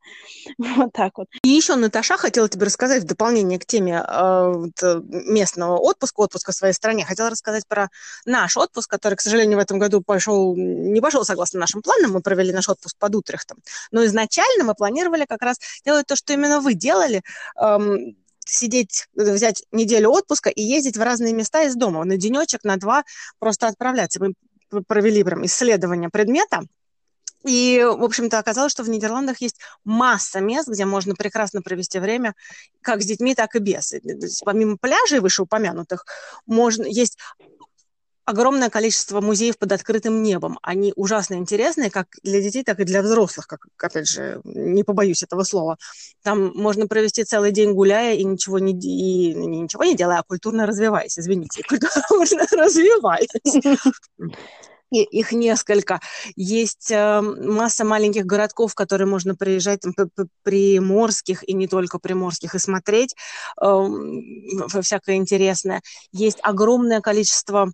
Вот так вот. И еще, Наташа, хотела тебе рассказать в дополнение к теме э, местного отпуска, отпуска в своей стране. Хотела рассказать про наш отпуск, который, к сожалению, в этом году пошел, не пошел согласно нашим планам. Мы провели наш отпуск под Утрехтом. Но изначально мы планировали как раз делать то, что именно вы делали, эм, сидеть, э, взять неделю отпуска и ездить в разные места из дома. На денечек, на два просто отправляться. Мы провели прям исследование предмета, И, в общем-то, оказалось, что в Нидерландах есть масса мест, где можно прекрасно провести время как с детьми, так и без. Помимо пляжей вышеупомянутых, можно, есть огромное количество музеев под открытым небом. Они ужасно интересные как для детей, так и для взрослых, как, опять же, не побоюсь этого слова. Там можно провести целый день гуляя и ничего не, и, ничего не делая, а культурно развиваясь, извините, [laughs] культурно развиваясь их несколько. Есть э, масса маленьких городков, которые можно приезжать, там, приморских и не только приморских, и смотреть э, всякое интересное. Есть огромное количество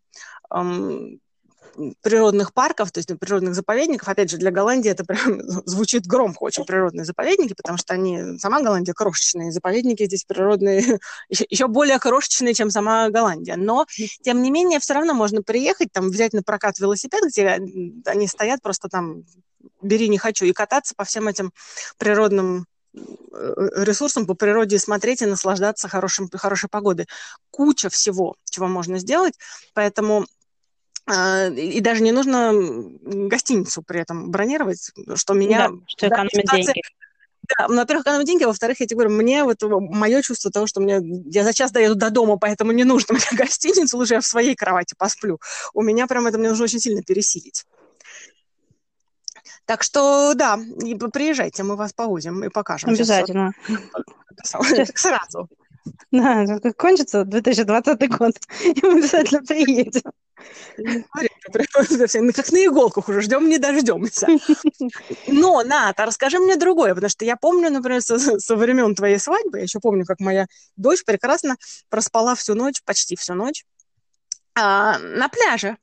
природных парков, то есть природных заповедников. Опять же, для Голландии это прям [laughs] звучит громко, очень природные заповедники, потому что они, сама Голландия крошечные, заповедники здесь природные, [laughs] еще, более крошечные, чем сама Голландия. Но, тем не менее, все равно можно приехать, там, взять на прокат велосипед, где они стоят просто там, бери, не хочу, и кататься по всем этим природным э, ресурсам по природе смотреть и наслаждаться хорошим, хорошей погодой. Куча всего, чего можно сделать, поэтому и даже не нужно гостиницу при этом бронировать, что меня... Да, что экономит деньги. Да, во-первых, экономит деньги, а во-вторых, я тебе говорю, мне вот мое чувство того, что мне я за час доеду до дома, поэтому не нужно мне [laughs] гостиницу, лучше я в своей кровати посплю. У меня прям это мне нужно очень сильно пересилить. Так что, да, приезжайте, мы вас повозим и покажем. Обязательно. [laughs] Сразу. Да, кончится 2020 год, [laughs] и мы обязательно приедем. Как на иголках уже ждем, не дождемся. Но, Ната, расскажи мне другое, потому что я помню, например, со, со времен твоей свадьбы, я еще помню, как моя дочь прекрасно проспала всю ночь, почти всю ночь, а, на пляже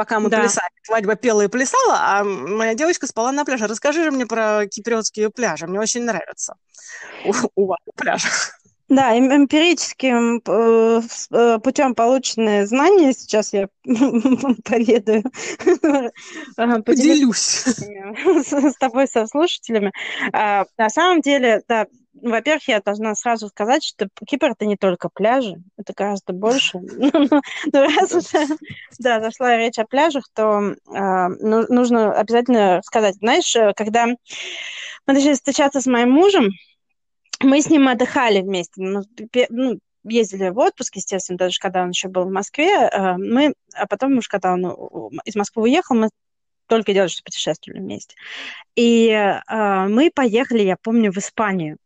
пока мы да. плясали. Свадьба пела и плясала, а моя девочка спала на пляже. Расскажи же мне про киприотские пляжи. Мне очень нравится у, у вас пляжах. Да, эмпирическим э, э, путем полученные знания сейчас я [laughs] поведаю. Поделюсь. С тобой, со слушателями. А, на самом деле, да, во-первых, я должна сразу сказать, что Кипр это не только пляжи, это гораздо больше. [laughs] Но раз уже да, зашла речь о пляжах, то ну, нужно обязательно сказать. Знаешь, когда мы начали встречаться с моим мужем, мы с ним отдыхали вместе. Ну, ну, ездили в отпуск, естественно, даже когда он еще был в Москве. Э, мы, а потом уж когда он из Москвы уехал, мы только делали, что путешествовали вместе. И э, мы поехали, я помню, в Испанию.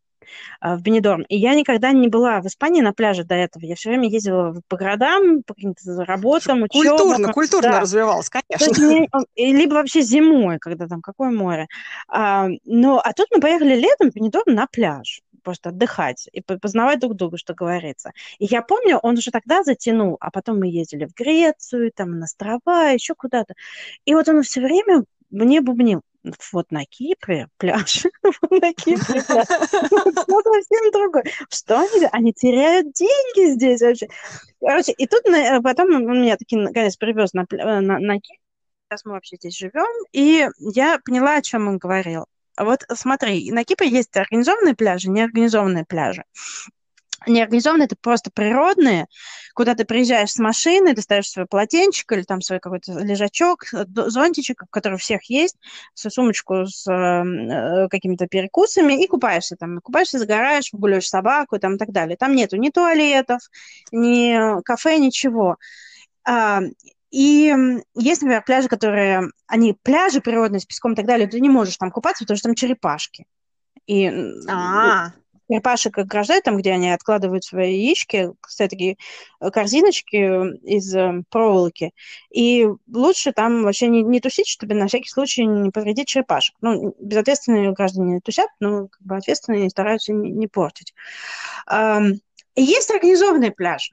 А, в Бенедорм. И я никогда не была в Испании на пляже до этого. Я все время ездила по городам, по каким-то работам, учебам. Культурно, культурно да. развивалась, конечно. Мне, либо вообще зимой, когда там какое море. А, но, а тут мы поехали летом в Бенедорм на пляж просто отдыхать и познавать друг друга, что говорится. И я помню, он уже тогда затянул, а потом мы ездили в Грецию, там на острова, еще куда-то. И вот он все время мне бубнил, вот на Кипре пляж, [laughs] вот на Кипре пляж, что совсем другое. Что они, они теряют деньги здесь вообще. Короче, и тут потом он меня таки наконец привез на, на, на Кипр, сейчас мы вообще здесь живем, и я поняла, о чем он говорил. Вот смотри, на Кипре есть организованные пляжи, неорганизованные пляжи неорганизованные, это просто природные, куда ты приезжаешь с машины, достаешь свой полотенчик или там свой какой-то лежачок, зонтичек, который у всех есть, свою сумочку с э, какими-то перекусами и купаешься там. Купаешься, загораешь, гуляешь собаку там и так далее. Там нету ни туалетов, ни кафе, ничего. А, и есть, например, пляжи, которые, они пляжи природные с песком и так далее, ты не можешь там купаться, потому что там черепашки. И А-а-а черепашек ограждают, там, где они откладывают свои яички, кстати, такие э, корзиночки из э, проволоки. И лучше там вообще не, не тусить, чтобы на всякий случай не повредить черепашек. Ну, безответственные граждане тусят, но как бы ответственные стараются не, не портить. Есть организованные пляжи.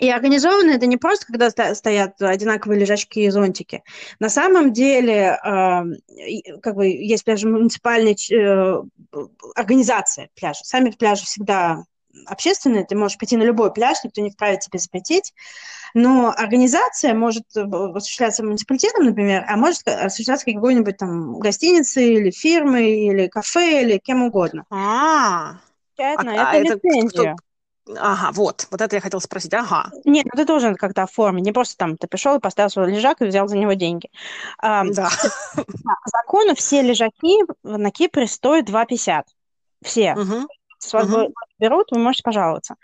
И организованно это не просто, когда стоят одинаковые лежачки и зонтики. На самом деле, как бы есть пляжи муниципальной э, организация пляжа. Сами пляжи всегда общественные, ты можешь пойти на любой пляж, никто не вправе тебе запретить, но организация может осуществляться муниципалитетом, например, а может осуществляться какой-нибудь там гостиницей или фирмой, или кафе, или кем угодно. А, -а, -а. это, а это. Кто, Ага, вот, вот это я хотела спросить, ага. Нет, ну ты должен как-то оформить, не просто там ты пришел и поставил свой лежак и взял за него деньги. [laughs] Да. По закону все лежаки на Кипре стоят 2,50. Все. Угу. С вас угу. берут, вы можете пожаловаться.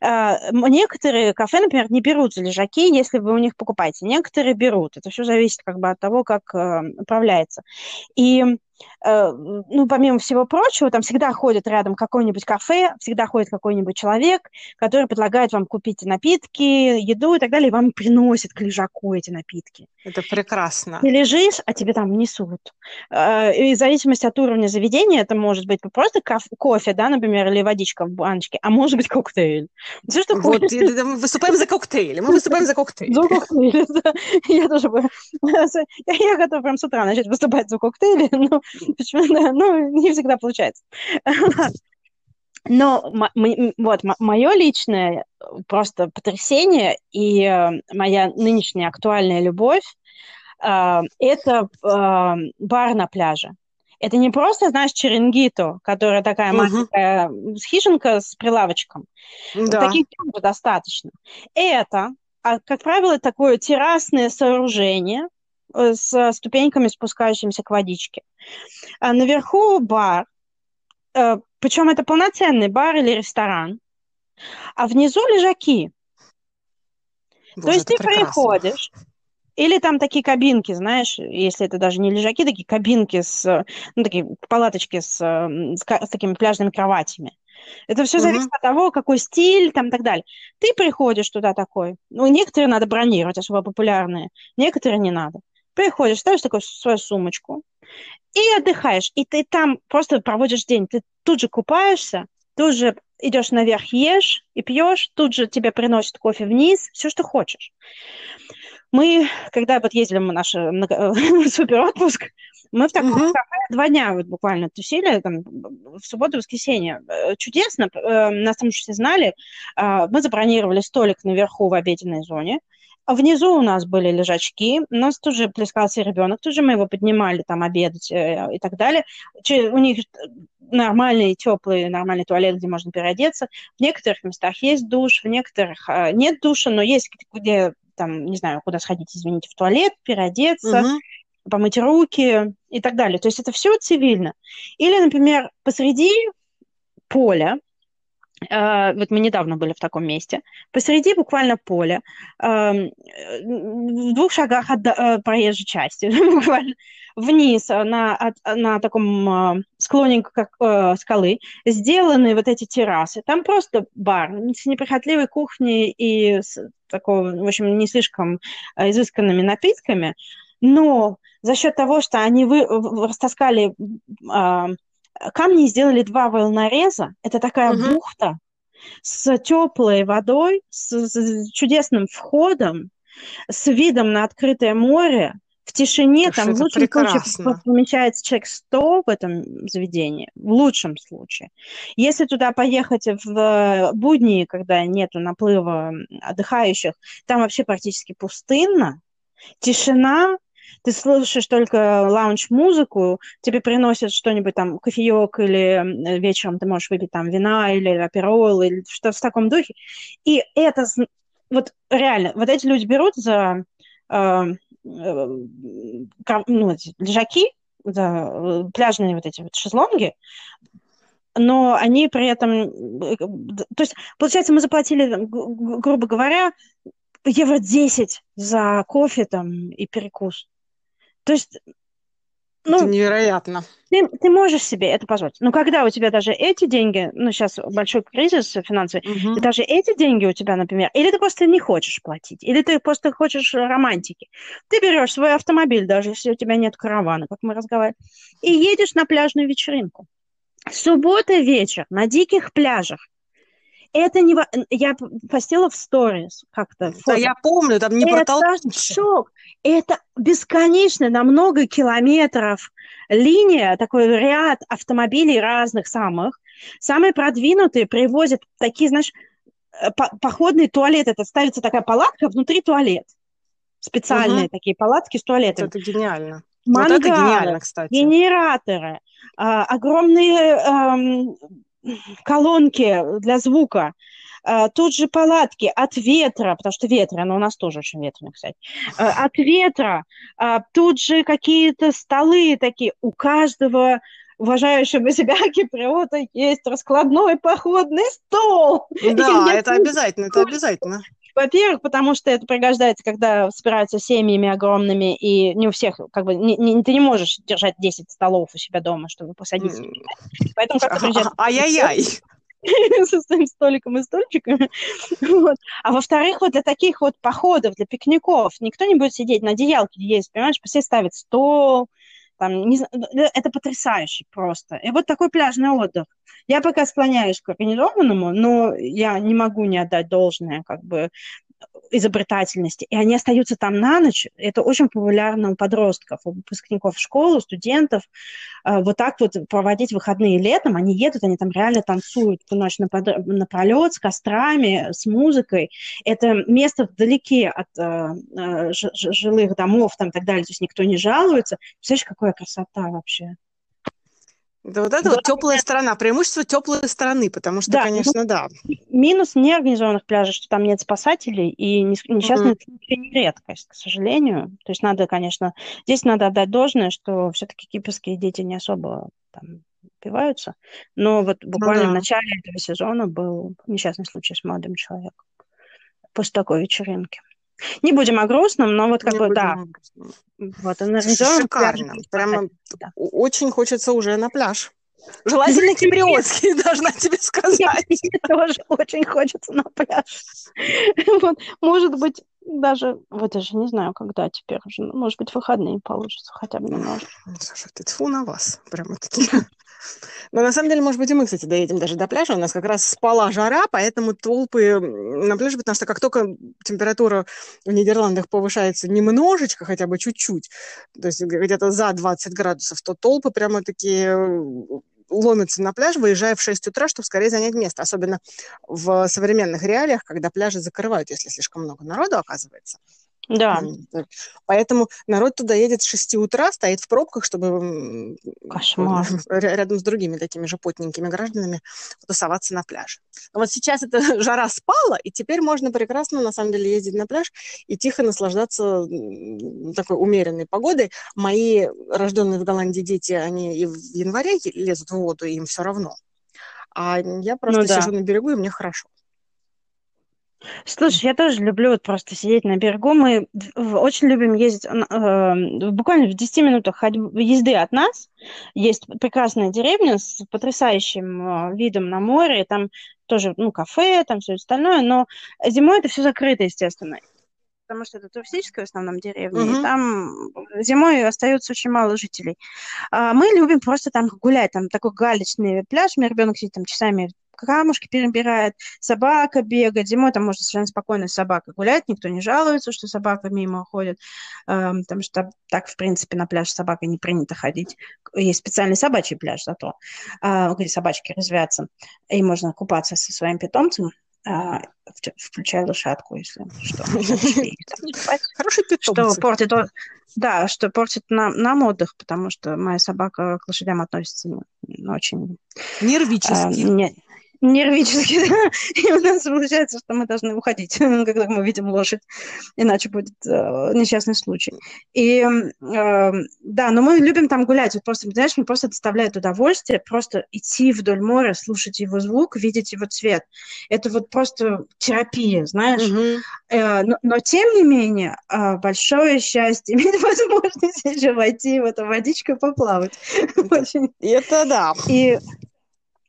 А, некоторые кафе, например, не берут за лежаки, если вы у них покупаете. Некоторые берут. Это все зависит как бы от того, как э, управляется. И ну, помимо всего прочего, там всегда ходит рядом какое-нибудь кафе, всегда ходит какой-нибудь человек, который предлагает вам купить напитки, еду и так далее, и вам приносит к лежаку эти напитки. Это прекрасно. Ты лежишь, а тебе там несут. Э, и в зависимости от уровня заведения, это может быть просто кофе, да, например, или водичка в баночке, а может быть коктейль. Все, что вот, хочешь. Мы выступаем за коктейли, мы выступаем за коктейли. За коктейли, [laughs] да. Я тоже. [laughs] Я готова прям с утра начать выступать за коктейли, [laughs] но [laughs] Почему? Да, ну, не всегда получается. [laughs] Но вот мое личное просто потрясение и э, моя нынешняя актуальная любовь э, это э, бар на пляже. Это не просто, знаешь, черенгито, которая такая угу. маленькая хижинка с прилавочком. Да. Таких тоже достаточно. Это, а, как правило, такое террасное сооружение, Э, с ступеньками, спускающимися к водичке. А наверху бар, э, причем это полноценный бар или ресторан, а внизу лежаки. Боже, То есть ты прекрасно. приходишь, или там такие кабинки, знаешь, если это даже не лежаки, такие кабинки с, ну, такие палаточки с, с, с такими пляжными кроватями. Это все зависит mm-hmm. от того, какой стиль там и так далее. Ты приходишь туда такой. Ну, некоторые надо бронировать, особо популярные, некоторые не надо. Приходишь, ставишь такую свою сумочку и отдыхаешь. И ты там просто проводишь день. Ты тут же купаешься, тут же идешь наверх, ешь и пьешь, тут же тебе приносят кофе вниз, все, что хочешь. Мы, когда вот ездили в наш [laughs] супер отпуск, мы в таком uh-huh. два дня вот буквально тусили, там, в субботу, воскресенье. Э, чудесно, э, нас там все знали. Э, мы забронировали столик наверху в обеденной зоне. А внизу у нас были лежачки, у нас тоже плескался ребенок, тоже мы его поднимали там обедать э, и так далее. У них нормальный, теплый, нормальный туалет, где можно переодеться. В некоторых местах есть душ, в некоторых э, нет душа, но есть где там, не знаю, куда сходить, извините, в туалет, переодеться, угу. помыть руки и так далее. То есть это все цивильно. Или, например, посреди поля вот мы недавно были в таком месте, посреди буквально поля, uh, в двух шагах от uh, проезжей части, [laughs] буквально вниз на, от, на таком склоне как, скалы, сделаны вот эти террасы. Там просто бар с неприхотливой кухней и с такого, в общем, не слишком изысканными напитками, но за счет того, что они вы, растаскали камни сделали два волнореза. Это такая угу. бухта с теплой водой, с, с чудесным входом, с видом на открытое море, в тишине, так там в лучшем прекрасно. случае помещается человек 100 в этом заведении, в лучшем случае. Если туда поехать в будни, когда нету наплыва отдыхающих, там вообще практически пустынно, тишина, ты слушаешь только лаунж-музыку, тебе приносят что-нибудь там, кофеек, или вечером ты можешь выпить там вина или аперол, или что-то в таком духе. И это, вот реально, вот эти люди берут за э, э, ну, лежаки, за э, пляжные вот эти вот шезлонги, но они при этом... То есть, получается, мы заплатили, грубо говоря, евро 10 за кофе там и перекус. То есть ну, это невероятно. Ты, ты можешь себе это позволить. Но когда у тебя даже эти деньги, ну, сейчас большой кризис финансовый, угу. даже эти деньги у тебя, например, или ты просто не хочешь платить, или ты просто хочешь романтики. Ты берешь свой автомобиль, даже если у тебя нет каравана, как мы разговаривали, и едешь на пляжную вечеринку. Суббота вечер на диких пляжах это не... Я постила в сторис как-то. Да, я помню, там не Это шок. Это бесконечно на много километров линия, такой ряд автомобилей разных самых. Самые продвинутые привозят такие, знаешь, э, походный туалет. Это ставится такая палатка, внутри туалет. Специальные угу. такие палатки с туалетом. Это гениально. Мангалы, вот это гениально, кстати. Генераторы, а, огромные колонки для звука, А, тут же палатки от ветра, потому что ветра, но у нас тоже очень ветрено, кстати. А, от ветра. А, тут же какие-то столы такие. У каждого уважающего себя киприота есть раскладной походный стол. Да, это обязательно, это обязательно. Во-первых, потому что это пригождается, когда собираются семьями огромными, и не у всех, как бы, не, не, ты не можешь держать 10 столов у себя дома, чтобы посадить. Поэтому как приезжать... Ай-яй-яй! [laughs] со своим столиком и стульчиками. Вот. А во-вторых, вот для таких вот походов, для пикников, никто не будет сидеть на одеялке есть, понимаешь? Все ставят стол, там, не, это потрясающе просто. И вот такой пляжный отдых. Я пока склоняюсь к организованному, но я не могу не отдать должное как бы изобретательности, и они остаются там на ночь. Это очень популярно у подростков, у выпускников школы, студентов. А, вот так вот проводить выходные летом, они едут, они там реально танцуют всю ночь напролет с кострами, с музыкой. Это место вдалеке от э, жилых домов там, и так далее, то есть никто не жалуется. Представляешь, какая красота вообще? Да вот это да. вот теплая сторона, преимущество теплой стороны, потому что, да, конечно, ну, да. Минус неорганизованных пляжей, что там нет спасателей, и несчастные mm-hmm. случаи не редкость, к сожалению. То есть надо, конечно, здесь надо отдать должное, что все-таки кипрские дети не особо там упиваются. Но вот буквально ну, да. в начале этого сезона был несчастный случай с молодым человеком после такой вечеринки. Не будем о грустном, но вот как бы, да. Вот, Шикарно. Прямо да. очень хочется уже на пляж. Желательно киприотский, [laughs] должна тебе сказать. Мне [laughs] тоже очень хочется на пляж. [laughs] Вот, может быть, даже, вот даже не знаю, когда теперь уже, может быть, выходные получится хотя бы немножко. Слушай, ты тьфу на вас, прямо таки. Но на самом деле, может быть, и мы, кстати, доедем даже до пляжа. У нас как раз спала жара, поэтому толпы на пляже, потому что как только температура в Нидерландах повышается немножечко, хотя бы чуть-чуть, то есть где-то за 20 градусов, то толпы прямо такие ломятся на пляж, выезжая в 6 утра, чтобы скорее занять место. Особенно в современных реалиях, когда пляжи закрывают, если слишком много народу оказывается. Да. Поэтому народ туда едет с 6 утра, стоит в пробках, чтобы Кошмар. [laughs] рядом с другими такими же потненькими гражданами тусоваться на пляже. Но вот сейчас эта [laughs] жара спала, и теперь можно прекрасно, на самом деле, ездить на пляж и тихо наслаждаться такой умеренной погодой. Мои рожденные в Голландии дети, они и в январе лезут в воду, и им все равно. А я просто ну, да. сижу на берегу, и мне хорошо. Слушай, я тоже люблю вот просто сидеть на берегу. Мы очень любим ездить, э, буквально в 10 минутах ходьбы, езды от нас есть прекрасная деревня с потрясающим э, видом на море. Там тоже, ну, кафе, там все остальное, но зимой это все закрыто, естественно потому что это туристическая в основном деревня, uh-huh. и там зимой остается очень мало жителей. А мы любим просто там гулять, там такой галечный пляж, у меня ребенок сидит там часами камушки перебирает, собака бегает. Зимой там можно совершенно спокойно с собакой гулять, никто не жалуется, что собака мимо ходит, э, потому что так, в принципе, на пляж с собакой не принято ходить. Есть специальный собачий пляж зато, э, где собачки развятся, и можно купаться со своим питомцем, а, включая лошадку, если что. [laughs] Хороший питомец. Что портит, да, что портит нам, нам отдых, потому что моя собака к лошадям относится очень... Нервически. А, не, нервически. [laughs] И у нас получается, что мы должны уходить, [laughs] когда мы видим лошадь, иначе будет э, несчастный случай. И э, да, но мы любим там гулять. Вот просто, знаешь, мне просто доставляет удовольствие просто идти вдоль моря, слушать его звук, видеть его цвет. Это вот просто терапия, знаешь. Mm-hmm. Э, но, но тем не менее, э, большое счастье [laughs] иметь возможность еще войти в эту водичку и поплавать. Это, это да. И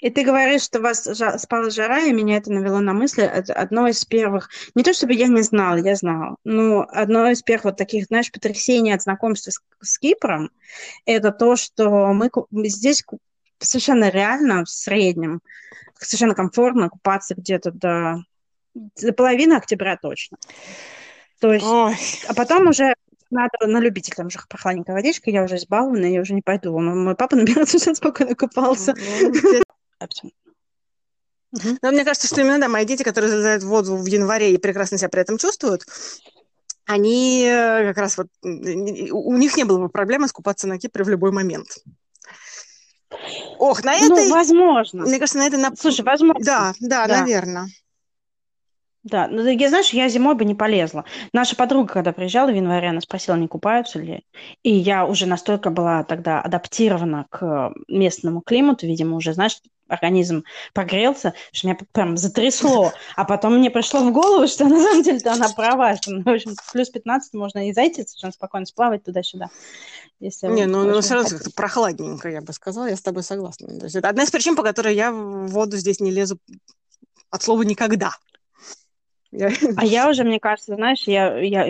и ты говоришь, что у вас спала жара, и меня это навело на мысли. Одно из первых, не то чтобы я не знала, я знала, но одно из первых вот таких, знаешь, потрясений от знакомства с, с Кипром, это то, что мы здесь совершенно реально в среднем, совершенно комфортно купаться где-то до, до половины октября точно. То есть, Ой. а потом уже надо на любителя, там же прохладненькая водичка, я уже избалована, я уже не пойду. Мой папа, наверное, [laughs] совершенно спокойно купался. Ну, абсолютно. Но мне кажется, что именно да, мои дети, которые залезают в воду в январе и прекрасно себя при этом чувствуют, они э, как раз вот, у них не было бы проблемы скупаться на Кипре в любой момент. Ох, на это... Ну, возможно. Мне кажется, на это... На... Слушай, возможно. Да, да, да. наверное. Да, ну я знаешь, я зимой бы не полезла. Наша подруга, когда приезжала в январе, она спросила, не купаются ли. И я уже настолько была тогда адаптирована к местному климату, видимо, уже, знаешь, организм прогрелся, что меня прям затрясло. А потом мне пришло в голову, что на самом деле-то она права, что, ну, в общем, плюс 15 можно и зайти совершенно спокойно сплавать туда-сюда. Если не, ну, ну сразу как-то прохладненько, я бы сказала, я с тобой согласна. То есть это одна из причин, по которой я в воду здесь не лезу от слова никогда. А я уже, мне кажется, знаешь, я, я,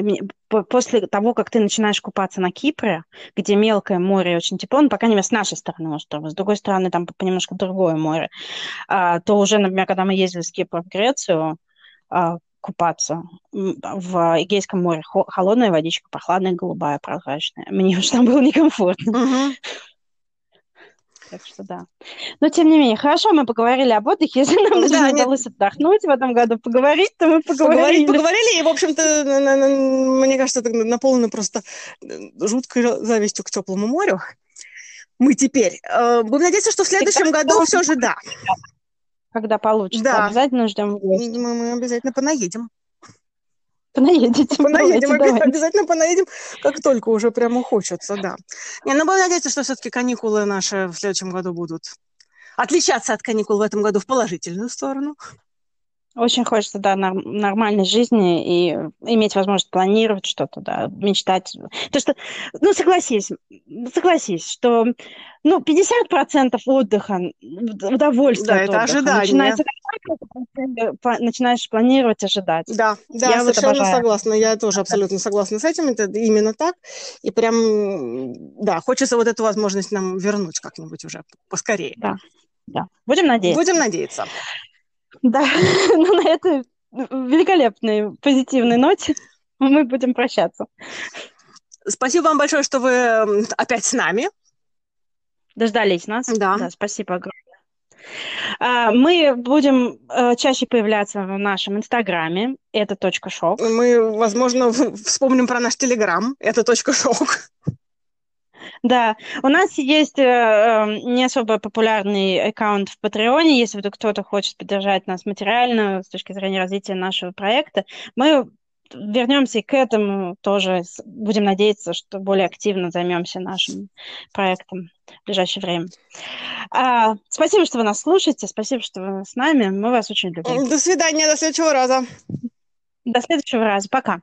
после того, как ты начинаешь купаться на Кипре, где мелкое море очень тепло, ну, по крайней мере, с нашей стороны острова, с другой стороны, там немножко другое море, а, то уже, например, когда мы ездили с Кипра в Грецию а, купаться, в Эгейском море холодная водичка, прохладная, голубая, прозрачная. Мне [laughs] уже там было некомфортно. Uh-huh. Так что да. Но тем не менее, хорошо, мы поговорили об отдыхе. [laughs] Если нам да, даже удалось отдохнуть в этом году, поговорить, то мы поговорили. Поговорить, поговорили, и, в общем-то, мне кажется, это наполнено просто э, жуткой завистью к теплому морю. Мы теперь. Э, будем надеяться, что в следующем году все же да. Когда получится. Да. Обязательно ждем Мы, мы обязательно понаедем. Понаедете. [laughs] Понаедем, давайте, обязательно понаедем, как только уже прямо хочется, да. Не, ну, будем надеяться, что все-таки каникулы наши в следующем году будут отличаться от каникул в этом году в положительную сторону. Очень хочется, да, нормальной жизни и иметь возможность планировать что-то, да, мечтать. То, что, ну, согласись, согласись, что, ну, 50% отдыха, удовольствия Да, это отдыха, ожидание. Начинается начинаешь планировать, ожидать. Да, да, я совершенно вот согласна. Я тоже абсолютно согласна с этим. Это именно так. И прям, да, хочется вот эту возможность нам вернуть как-нибудь уже поскорее. Да, да. Будем надеяться. Будем надеяться. Да, [laughs] ну на этой великолепной позитивной ноте мы будем прощаться. Спасибо вам большое, что вы опять с нами. Дождались нас. Да. да спасибо огромное. А, мы будем э, чаще появляться в нашем инстаграме. Это точка шок. Мы, возможно, вспомним про наш телеграм. Это точка шок. Да, у нас есть э, эм, не особо популярный аккаунт в Патреоне, если вдруг кто-то хочет поддержать нас материально с точки зрения развития нашего проекта. Мы вернемся и к этому тоже. Будем надеяться, что более активно займемся нашим проектом в ближайшее время. А, спасибо, что вы нас слушаете. Спасибо, что вы с нами. Мы вас очень любим. До свидания, до следующего раза. До следующего раза. Пока.